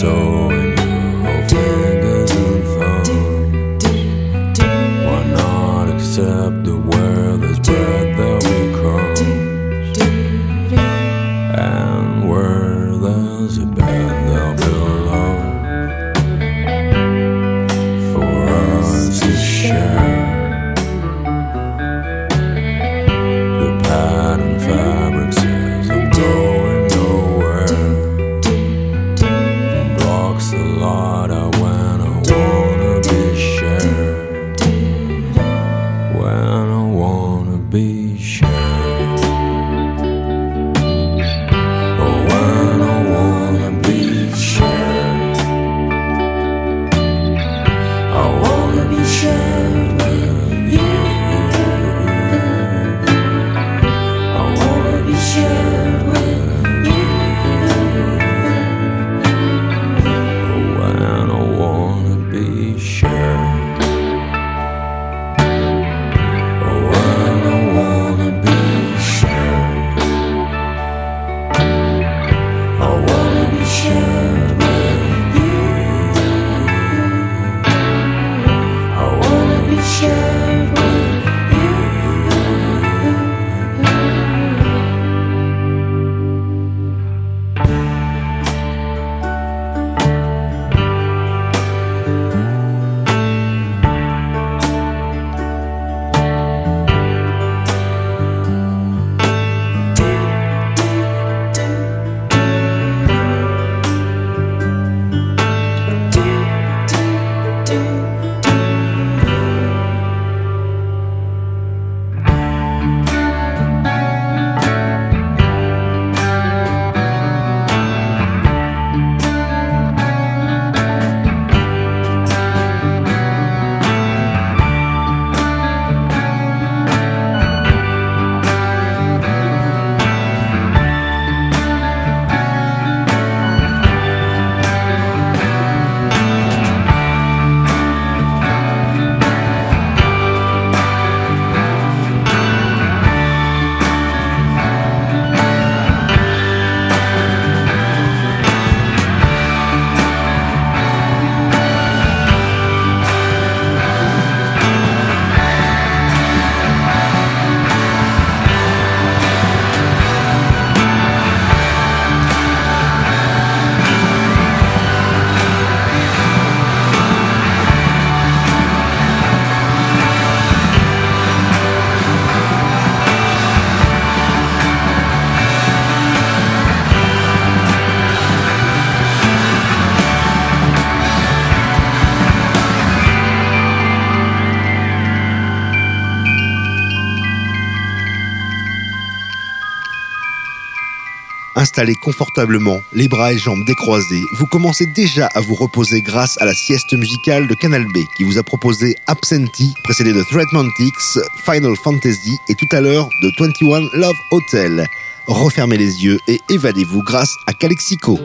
so installé confortablement, les bras et jambes décroisés, vous commencez déjà à vous reposer grâce à la sieste musicale de Canal B qui vous a proposé Absentee, précédé de Threatmantics, Final Fantasy et tout à l'heure de 21 Love Hotel. Refermez les yeux et évadez-vous grâce à Calexico.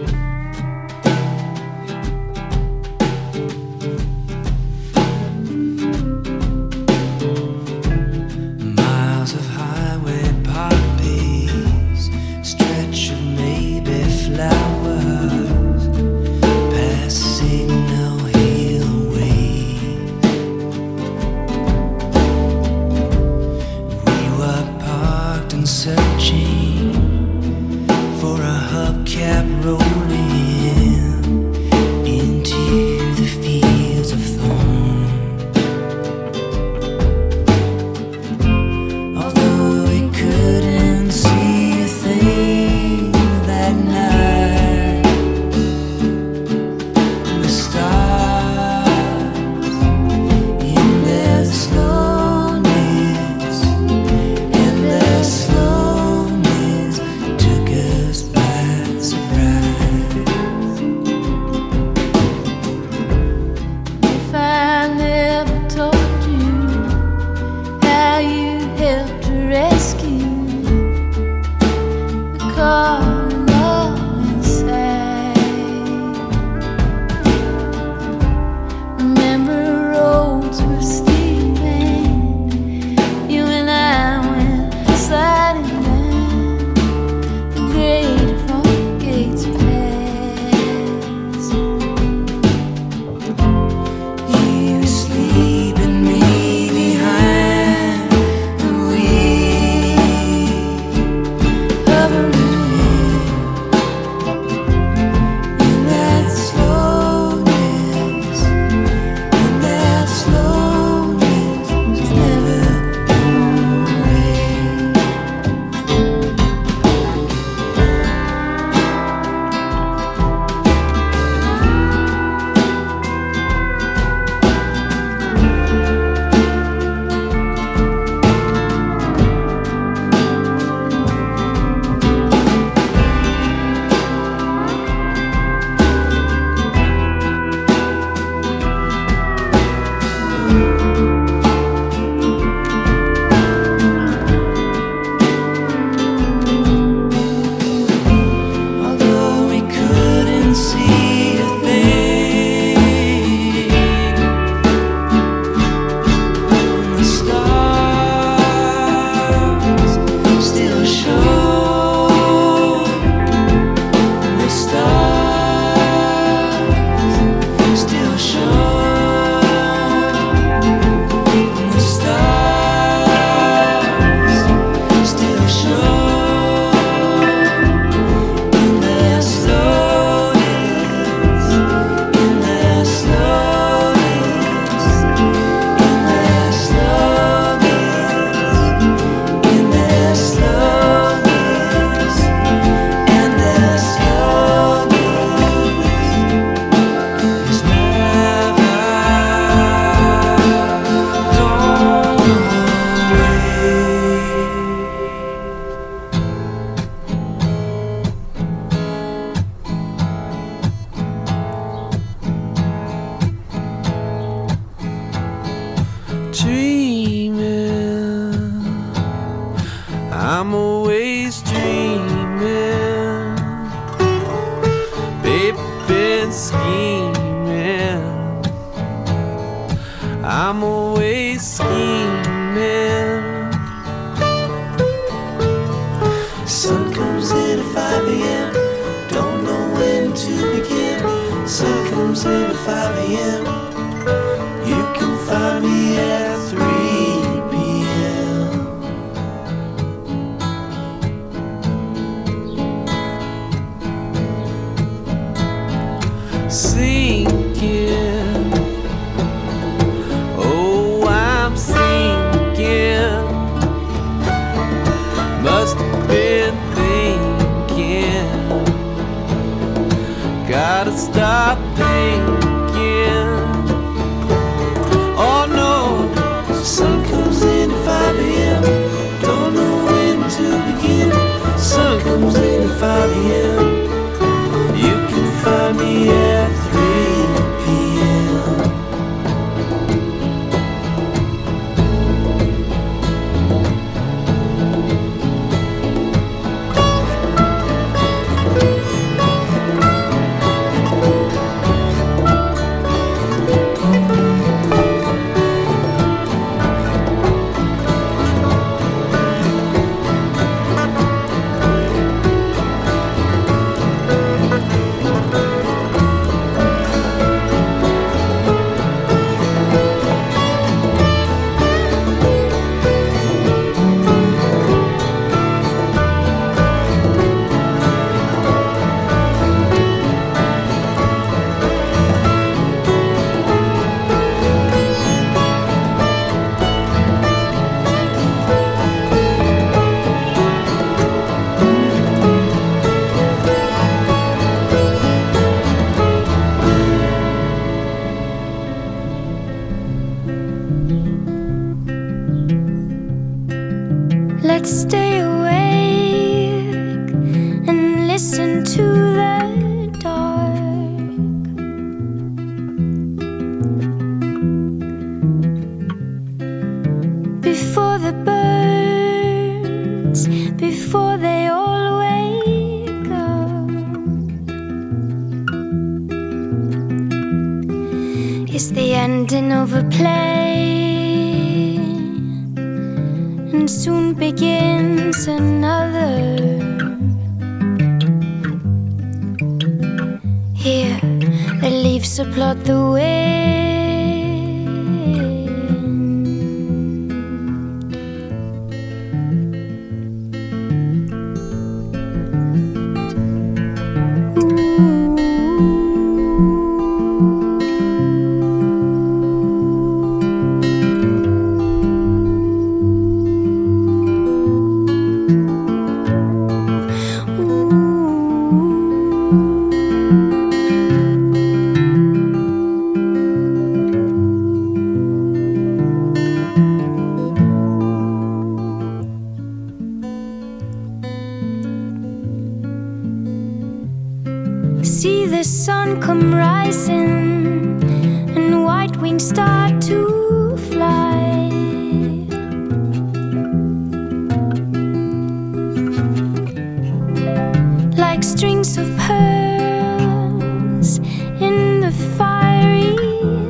of pearls in the fiery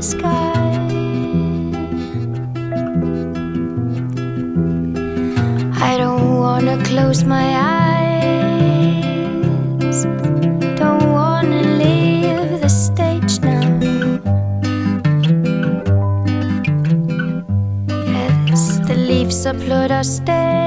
sky. I don't wanna close my eyes. Don't wanna leave the stage now. Yes, the leaves upload our stage.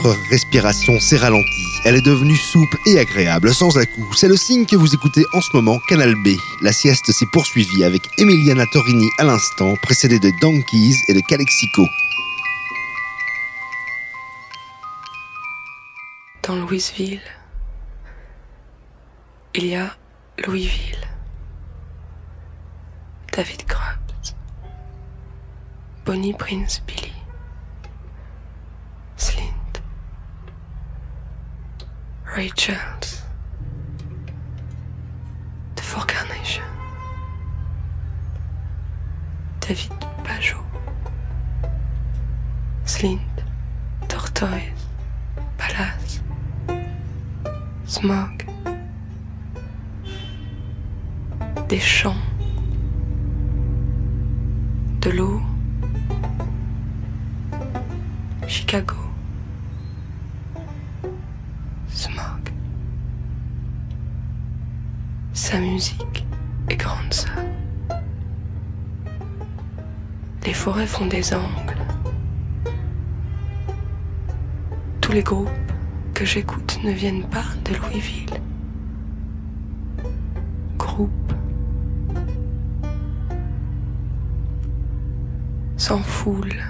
Votre respiration s'est ralentie. Elle est devenue souple et agréable, sans à-coup. C'est le signe que vous écoutez en ce moment Canal B. La sieste s'est poursuivie avec Emiliana Torini à l'instant, précédée de Donkeys et de Calexico. Dans Louisville, il y a Louisville. David Grubbs, Bonnie Prince Billy, Slint, Ray Charles, Carnation, David Pajot, Slint, Tortoise, Palace, Smog, des champs, de l'eau, Chicago, Sa musique est grande sœur. Les forêts font des angles. Tous les groupes que j'écoute ne viennent pas de Louisville. Groupe sans foule.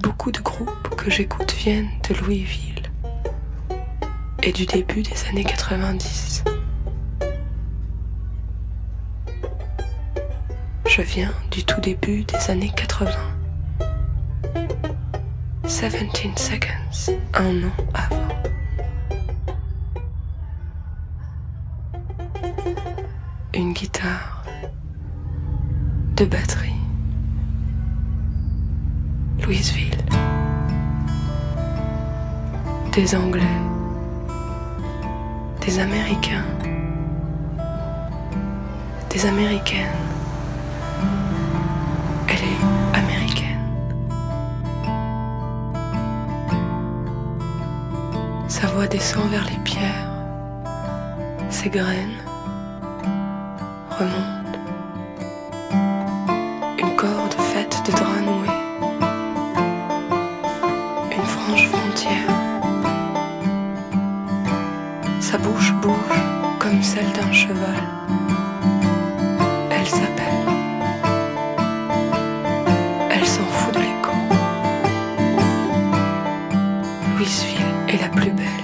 Beaucoup de groupes que j'écoute viennent de Louisville et du début des années 90. Je viens du tout début des années 80. 17 seconds, un an avant. Une guitare, deux batteries. Louisville. Des Anglais. Des Américains. Des Américaines. Elle est américaine. Sa voix descend vers les pierres. Ses graines remontent. Louisville est la plus belle.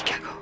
Chicago.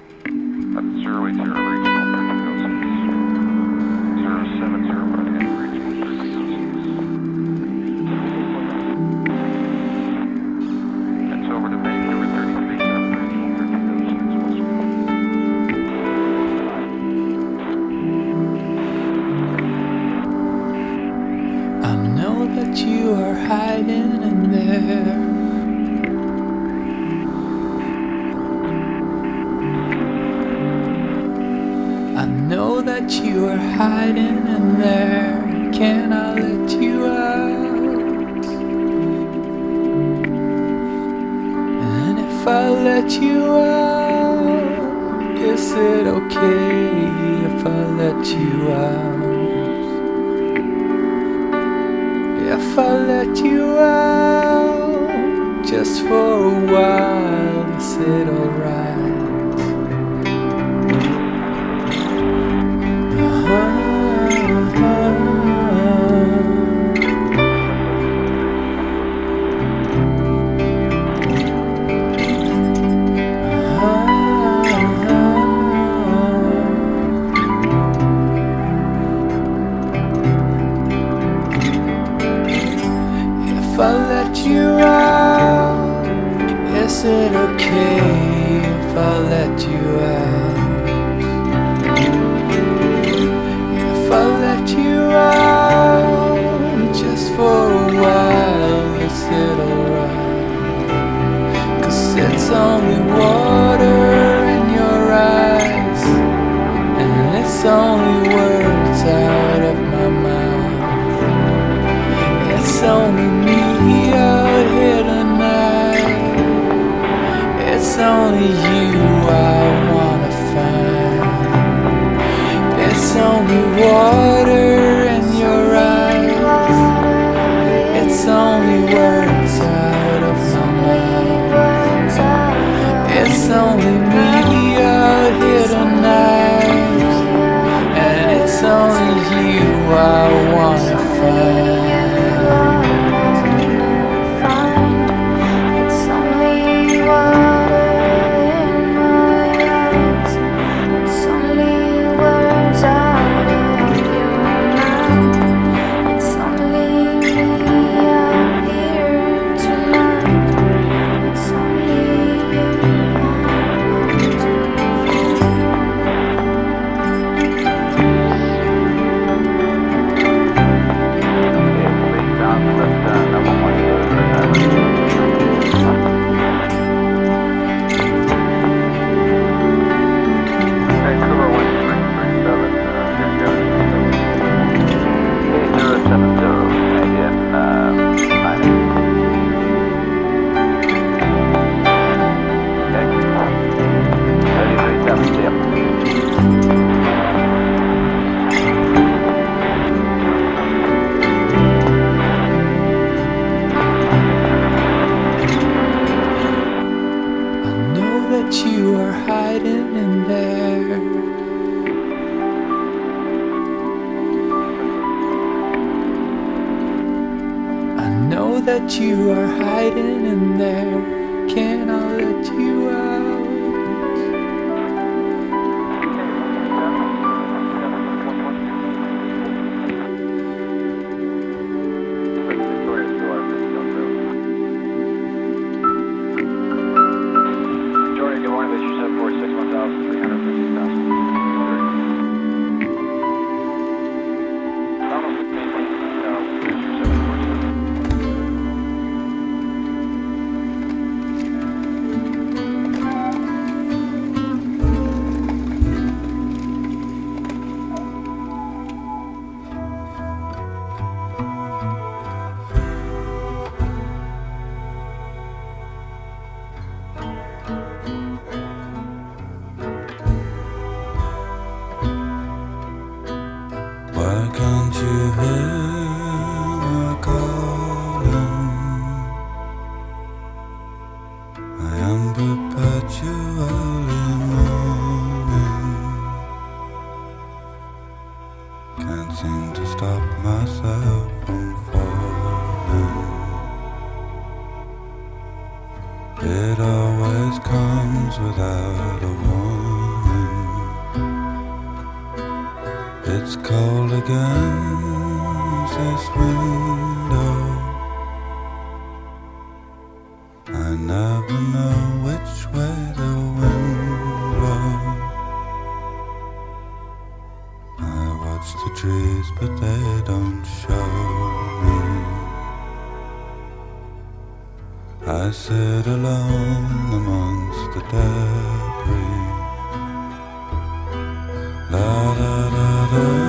you are hiding in there. Can I let you out? La, da, da, da.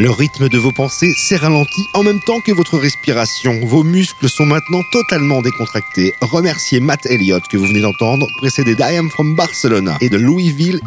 Le rythme de vos pensées s'est ralenti en même temps que votre respiration. Vos muscles sont maintenant totalement décontractés. Remerciez Matt Elliott que vous venez d'entendre, précédé d'Iam From Barcelona et de Louisville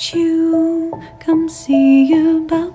You come see about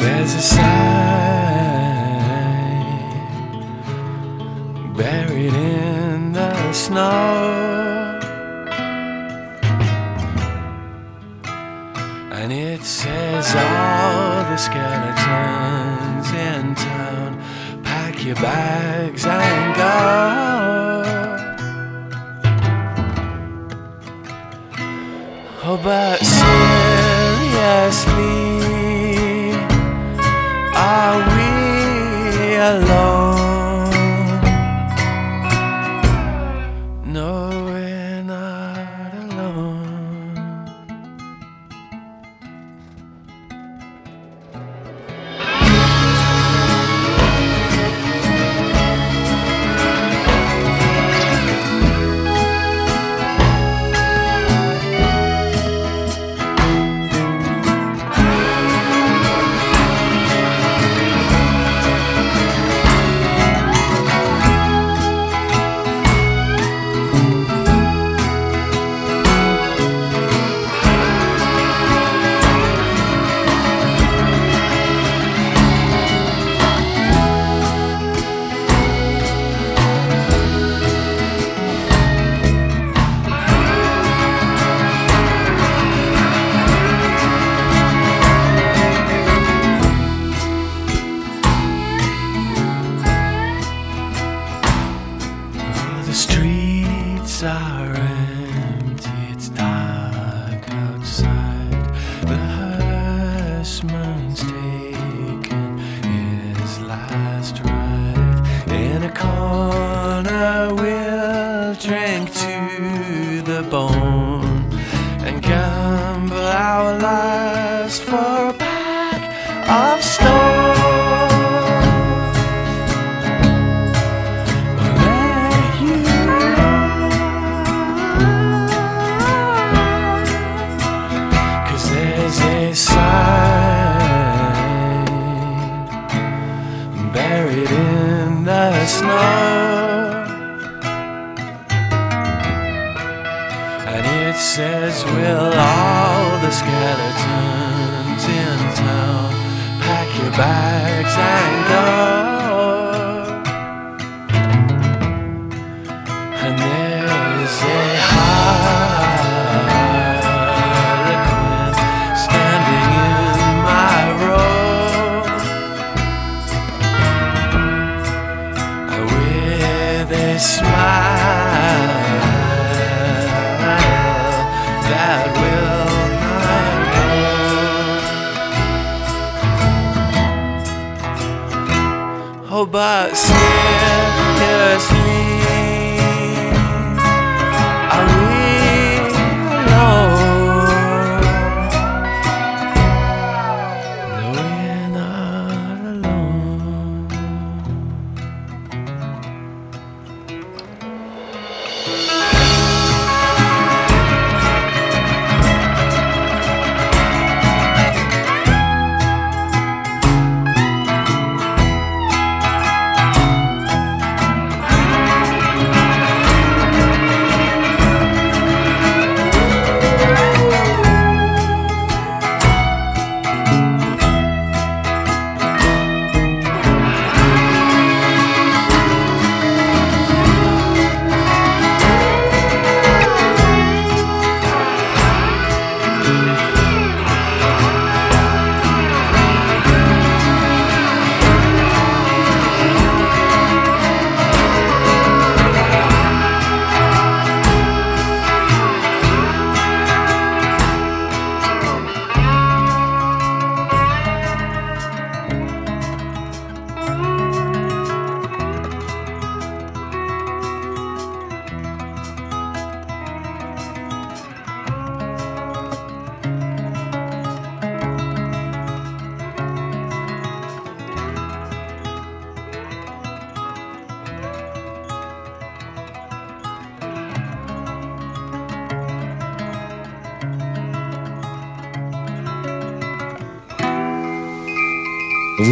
there's a sign buried in the snow. And it says all the skeletons in town pack your bags and go. Oh, but hello.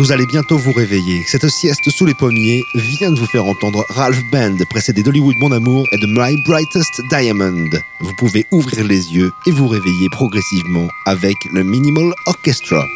Vous allez bientôt vous réveiller. Cette sieste sous les pommiers vient de vous faire entendre Ralph Band, précédé d'Hollywood Mon Amour et de My Brightest Diamond. Vous pouvez ouvrir les yeux et vous réveiller progressivement avec le Minimal Orchestra.